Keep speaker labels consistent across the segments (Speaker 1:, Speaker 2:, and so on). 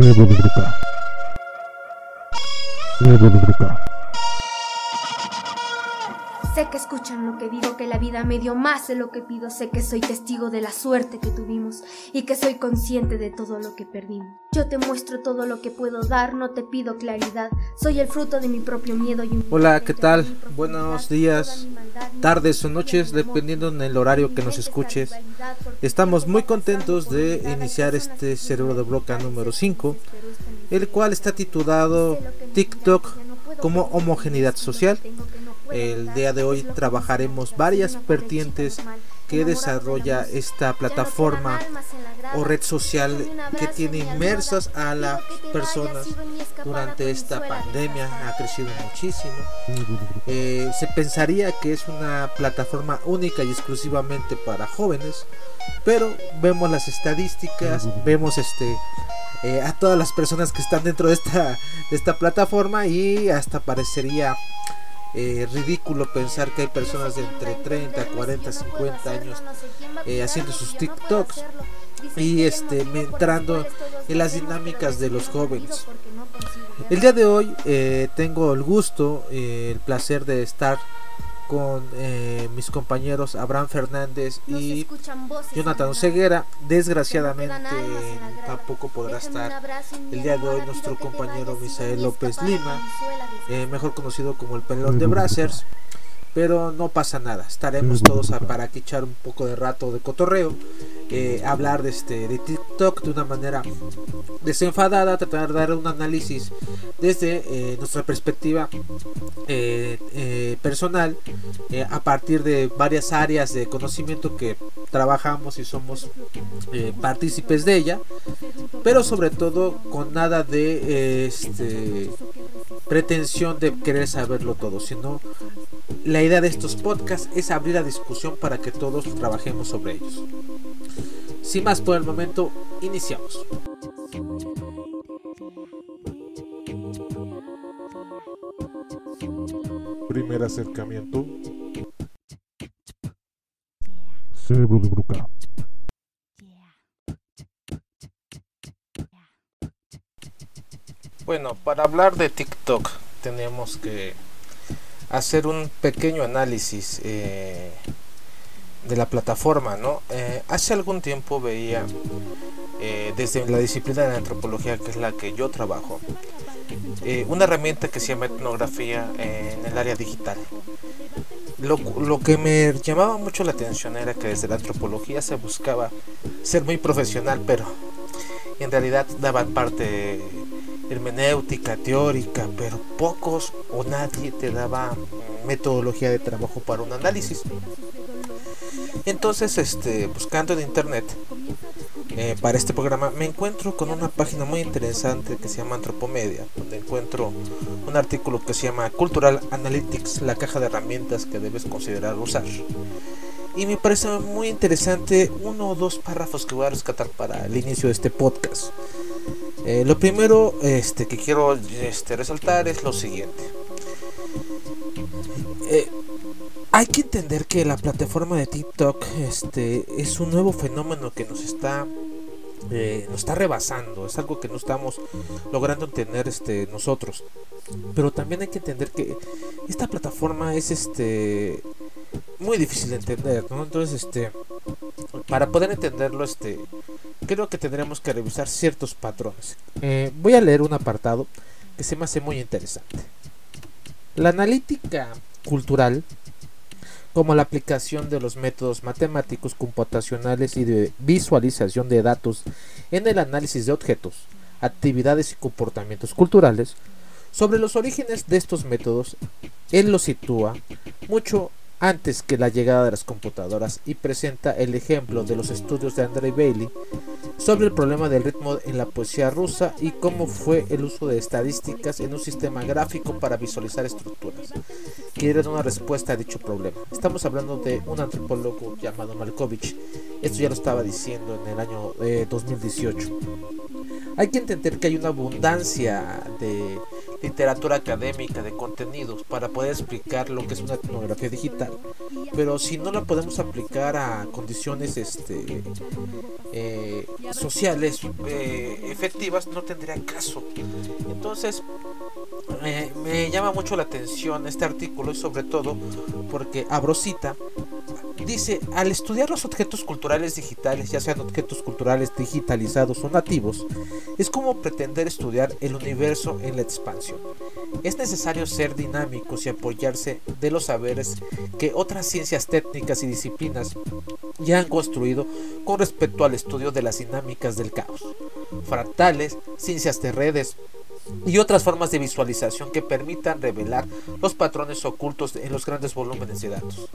Speaker 1: Cerebro de bruca. Cerebro de bruca.
Speaker 2: Sé que escuchan lo que digo, que la vida me dio más de lo que pido. Sé que soy testigo de la suerte que tuvimos y que soy consciente de todo lo que perdimos. Yo te muestro todo lo que puedo dar, no te pido claridad. Soy el fruto de mi propio miedo y un
Speaker 3: Hola, ¿qué tal? Buenos días, tardes o noches, dependiendo en el horario que nos escuches. Estamos muy contentos de iniciar este Cerebro de Broca número 5, el cual está titulado TikTok como homogeneidad social. El día de hoy trabajaremos varias vertientes que desarrolla esta plataforma o red social que tiene inmersas a las personas. Durante esta pandemia ha crecido muchísimo. Eh, se pensaría que es una plataforma única y exclusivamente para jóvenes pero vemos las estadísticas vemos este eh, a todas las personas que están dentro de esta, de esta plataforma y hasta parecería eh, ridículo pensar que hay personas de entre 30, 40, 50 años eh, haciendo sus TikToks y este entrando en las dinámicas de los jóvenes. El día de hoy eh, tengo el gusto, eh, el placer de estar con eh, mis compañeros Abraham Fernández y Jonathan Ceguera. Desgraciadamente tampoco podrá estar el día de hoy nuestro compañero Misael López Lima, eh, mejor conocido como el pelón de Brazzers. Pero no pasa nada, estaremos todos a- para aquí echar un poco de rato de cotorreo, hablar de, este, de TikTok de una manera desenfadada, tratar de dar un análisis desde eh, nuestra perspectiva eh, eh, personal a partir de varias áreas de conocimiento que trabajamos y somos partícipes de ella, pero sobre todo con nada de este, pretensión de querer saberlo todo, sino la idea de estos podcasts es abrir la discusión para que todos trabajemos sobre ellos. Sin más por el momento, iniciamos.
Speaker 1: Primer acercamiento. Cerebro de bruca.
Speaker 3: Bueno, para hablar de TikTok tenemos que hacer un pequeño análisis eh, de la plataforma, ¿no? Eh, hace algún tiempo veía eh, desde la disciplina de la antropología, que es la que yo trabajo, una herramienta que se llama etnografía en el área digital. Lo, lo que me llamaba mucho la atención era que desde la antropología se buscaba ser muy profesional, pero en realidad daban parte hermenéutica, teórica, pero pocos o nadie te daba metodología de trabajo para un análisis. Entonces, este, buscando en internet eh, para este programa, me encuentro con una página muy interesante que se llama Antropomedia, donde encuentro un artículo que se llama Cultural Analytics, la caja de herramientas que debes considerar usar. Y me parece muy interesante uno o dos párrafos que voy a rescatar para el inicio de este podcast. Eh, lo primero este, que quiero este, resaltar es lo siguiente. Eh, hay que entender que la plataforma de TikTok este, es un nuevo fenómeno que nos está, eh, nos está rebasando. Es algo que no estamos logrando entender nosotros. Pero también hay que entender que esta plataforma es este, muy difícil de entender. Entonces, este, para poder entenderlo, este, creo que tendremos que revisar ciertos patrones. Eh, voy a leer un apartado que se me hace muy interesante. La analítica cultural, como la aplicación de los métodos matemáticos, computacionales y de visualización de datos en el análisis de objetos, actividades y comportamientos culturales, sobre los orígenes de estos métodos, él los sitúa mucho antes que la llegada de las computadoras y presenta el ejemplo de los estudios de Andrei Bailey sobre el problema del ritmo en la poesía rusa y cómo fue el uso de estadísticas en un sistema gráfico para visualizar estructuras que una respuesta a dicho problema. Estamos hablando de un antropólogo llamado Malkovich. Esto ya lo estaba diciendo en el año eh, 2018. Hay que entender que hay una abundancia de literatura académica de contenidos para poder explicar lo que es una etnografía digital pero si no la podemos aplicar a condiciones este eh, sociales eh, efectivas no tendría caso. Entonces me llama mucho la atención este artículo y sobre todo porque Abrosita dice al estudiar los objetos culturales digitales ya sean objetos culturales digitalizados o nativos es como pretender estudiar el universo en la expansión es necesario ser dinámicos y apoyarse de los saberes que otras ciencias técnicas y disciplinas ya han construido con respecto al estudio de las dinámicas del caos, fractales, ciencias de redes, y otras formas de visualización que permitan revelar los patrones ocultos en los grandes volúmenes de datos.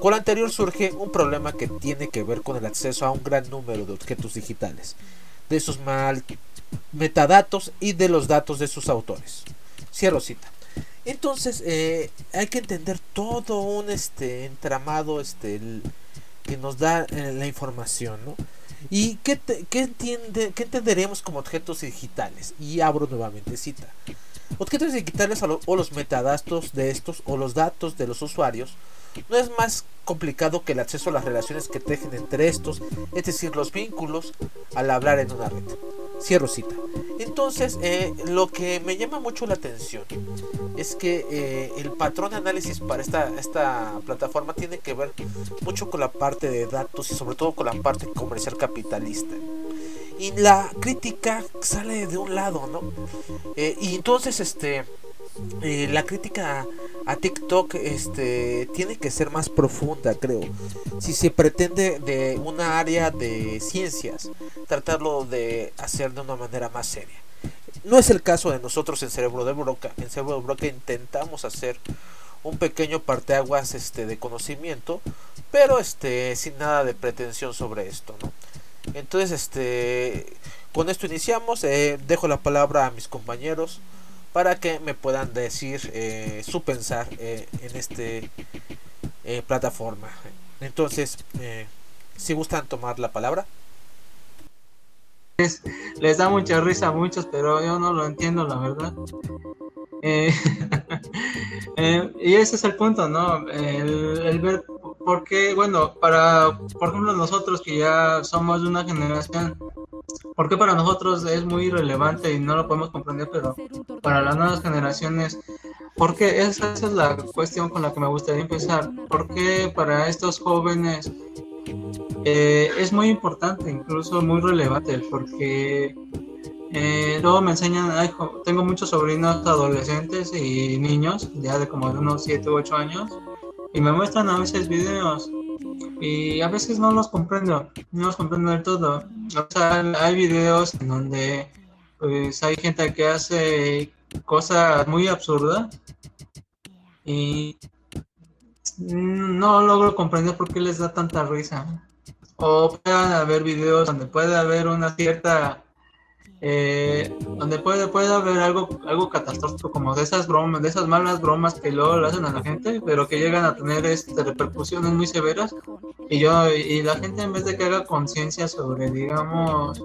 Speaker 3: Con lo anterior surge un problema que tiene que ver con el acceso a un gran número de objetos digitales, de sus mal metadatos y de los datos de sus autores. Cierro cita. Entonces eh, hay que entender todo un este entramado este que nos da eh, la información, ¿no? ¿Y qué, entiende, qué entenderemos como objetos digitales? Y abro nuevamente cita. Objetos digitales o los metadatos de estos o los datos de los usuarios no es más complicado que el acceso a las relaciones que tejen entre estos, es decir, los vínculos al hablar en una red. Cierro cita. Entonces, eh, lo que me llama mucho la atención es que eh, el patrón de análisis para esta, esta plataforma tiene que ver mucho con la parte de datos y sobre todo con la parte comercial capitalista. Y la crítica sale de un lado, ¿no? Eh, y entonces, este, la crítica a TikTok este tiene que ser más profunda, creo. Si se pretende de una área de ciencias, tratarlo de hacer de una manera más seria. No es el caso de nosotros en Cerebro de Broca. En Cerebro de Broca intentamos hacer un pequeño parteaguas este de conocimiento, pero este sin nada de pretensión sobre esto. Entonces, este con esto iniciamos. Eh, dejo la palabra a mis compañeros para que me puedan decir eh, su pensar eh, en este plataforma. Entonces, si gustan tomar la palabra.
Speaker 4: Les, da mucha risa a muchos, pero yo no lo entiendo, la verdad. y ese es el punto, ¿no? El, el ver por qué, bueno, para, por ejemplo, nosotros que ya somos de una generación porque para nosotros es muy relevante y no lo podemos comprender, pero para las nuevas generaciones, porque esa, esa es la cuestión con la que me gustaría empezar, porque para estos jóvenes eh, es muy importante, incluso muy relevante, porque eh, luego me enseñan, tengo muchos sobrinos adolescentes y niños, ya de como de unos 7 u 8 años, y me muestran a veces videos y a veces no los comprendo, no los comprendo del todo. O sea, hay videos en donde pues hay gente que hace cosas muy absurdas y no logro comprender por qué les da tanta risa. O puede haber videos donde puede haber una cierta eh, donde puede, puede haber algo, algo catastrófico como de esas bromas, de esas malas bromas que luego le hacen a la gente, pero que llegan a tener este, repercusiones muy severas. Y yo, y la gente en vez de que haga conciencia sobre, digamos,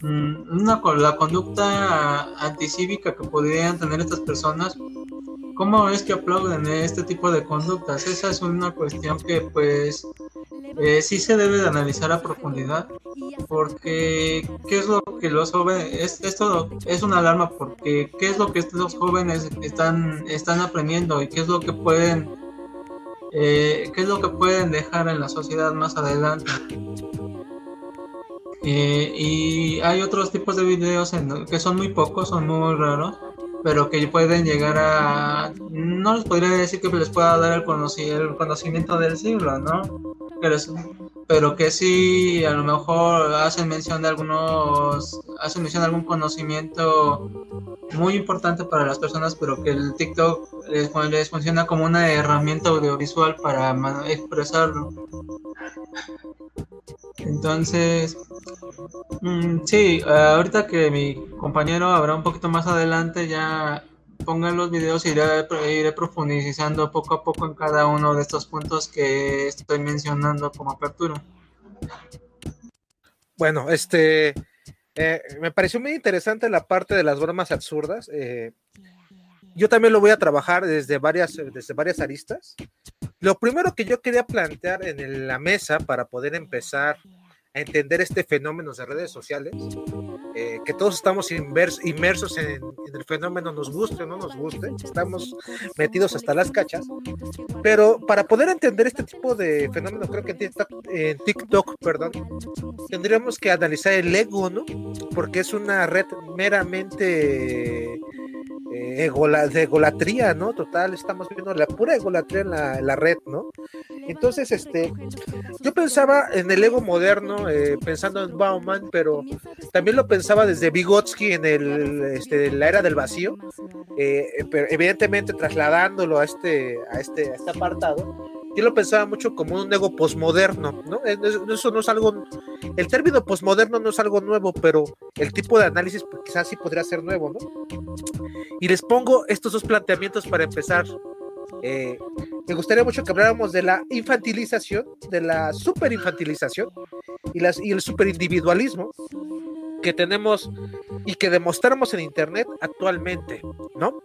Speaker 4: mm, una, la conducta anticívica que podrían tener estas personas, ¿cómo es que aplauden este tipo de conductas? Esa es una cuestión que pues eh, sí se debe de analizar a profundidad porque qué es lo que los jóvenes esto es una alarma porque qué es lo que estos jóvenes están están aprendiendo y qué es lo que pueden eh, qué es lo que pueden dejar en la sociedad más adelante eh, y hay otros tipos de videos en, que son muy pocos son muy raros pero que pueden llegar a no les podría decir que les pueda dar el, el conocimiento del siglo no pero que sí a lo mejor hacen mención de algunos, hacen mención de algún conocimiento muy importante para las personas, pero que el TikTok les, les funciona como una herramienta audiovisual para expresarlo. Entonces, mm, sí, ahorita que mi compañero habrá un poquito más adelante ya pongan los videos y iré, profundizando poco a poco en cada uno de estos puntos que estoy mencionando como apertura.
Speaker 3: Bueno, este, Eh, me pareció muy interesante la parte de las bromas absurdas. Eh, yo también lo voy a trabajar desde varias, desde varias aristas. Lo primero que yo quería plantear en la mesa para poder empezar a entender este fenómeno de redes sociales, eh, que todos estamos inmersos en, el fenómeno, nos guste o no nos guste, estamos metidos hasta las cachas, pero para poder entender este tipo de fenómeno, creo que en TikTok, perdón, tendríamos que analizar el ego, ¿no? Porque es una red meramente eh, de egolatría, ¿no? Total, estamos viendo la pura egolatría en la, red, ¿no? Entonces, este, yo pensaba en el ego moderno, eh, pensando en Bauman, pero también lo pensaba desde Vygotsky en el, este, la era del vacío, eh, pero evidentemente trasladándolo a este, a este, a este apartado yo lo pensaba mucho como un ego posmoderno, ¿no? Eso no es algo, el término posmoderno no es algo nuevo, pero el tipo de análisis pues, quizás sí podría ser nuevo, ¿no? Y les pongo estos dos planteamientos para empezar. Eh, me gustaría mucho que habláramos de la infantilización, de la superinfantilización y, las, y el superindividualismo que tenemos y que demostramos en Internet actualmente, ¿no?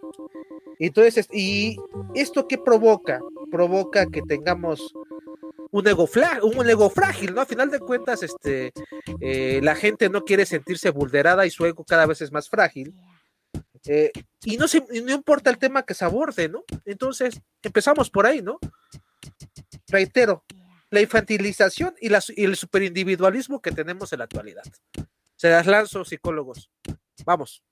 Speaker 3: Entonces, ¿y esto qué provoca? Provoca que tengamos un ego, un ego frágil, ¿no? A final de cuentas, este, eh, la gente no quiere sentirse vulnerada y su ego cada vez es más frágil. Eh, y no, no importa el tema que se aborde, ¿no? Entonces, empezamos por ahí, ¿no? Reitero, la infantilización y, y el superindividualismo que tenemos en la actualidad. Se las lanzo, psicólogos. Vamos.